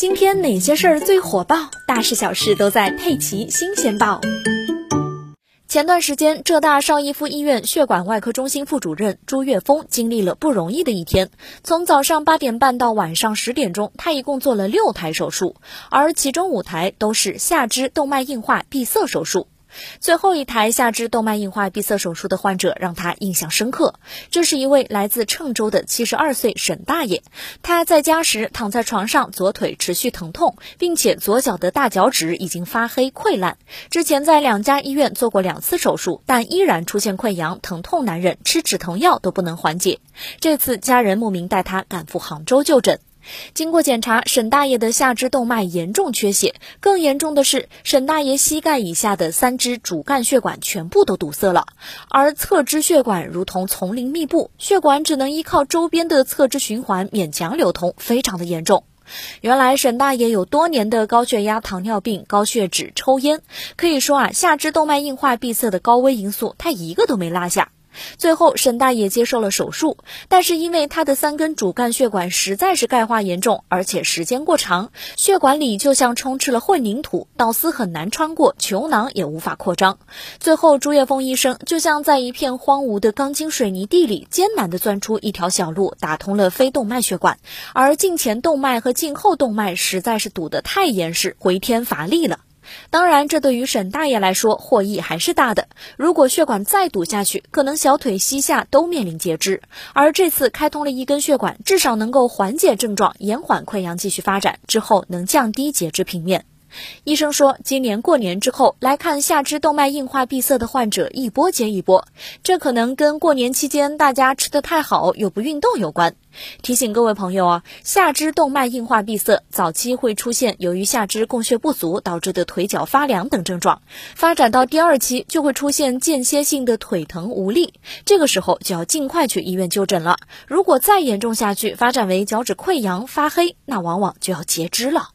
今天哪些事儿最火爆？大事小事都在《佩奇新鲜报》。前段时间，浙大邵逸夫医院血管外科中心副主任朱月峰经历了不容易的一天。从早上八点半到晚上十点钟，他一共做了六台手术，而其中五台都是下肢动脉硬化闭塞手术。最后一台下肢动脉硬化闭塞手术的患者让他印象深刻。这是一位来自郴州的七十二岁沈大爷。他在家时躺在床上，左腿持续疼痛，并且左脚的大脚趾已经发黑溃烂。之前在两家医院做过两次手术，但依然出现溃疡，疼痛难忍，吃止疼药都不能缓解。这次家人慕名带他赶赴杭州就诊。经过检查，沈大爷的下肢动脉严重缺血，更严重的是，沈大爷膝盖以下的三支主干血管全部都堵塞了，而侧支血管如同丛林密布，血管只能依靠周边的侧支循环勉强流通，非常的严重。原来沈大爷有多年的高血压、糖尿病、高血脂、抽烟，可以说啊，下肢动脉硬化闭塞的高危因素，他一个都没落下。最后，沈大爷接受了手术，但是因为他的三根主干血管实在是钙化严重，而且时间过长，血管里就像充斥了混凝土，导丝很难穿过，球囊也无法扩张。最后，朱叶峰医生就像在一片荒芜的钢筋水泥地里艰难地钻出一条小路，打通了非动脉血管，而颈前动脉和颈后动脉实在是堵得太严实，回天乏力了。当然，这对于沈大爷来说获益还是大的。如果血管再堵下去，可能小腿膝下都面临截肢。而这次开通了一根血管，至少能够缓解症状，延缓溃疡继续发展，之后能降低截肢平面。医生说，今年过年之后来看下肢动脉硬化闭塞的患者一波接一波，这可能跟过年期间大家吃得太好又不运动有关。提醒各位朋友啊，下肢动脉硬化闭塞早期会出现由于下肢供血不足导致的腿脚发凉等症状，发展到第二期就会出现间歇性的腿疼无力，这个时候就要尽快去医院就诊了。如果再严重下去，发展为脚趾溃疡发黑，那往往就要截肢了。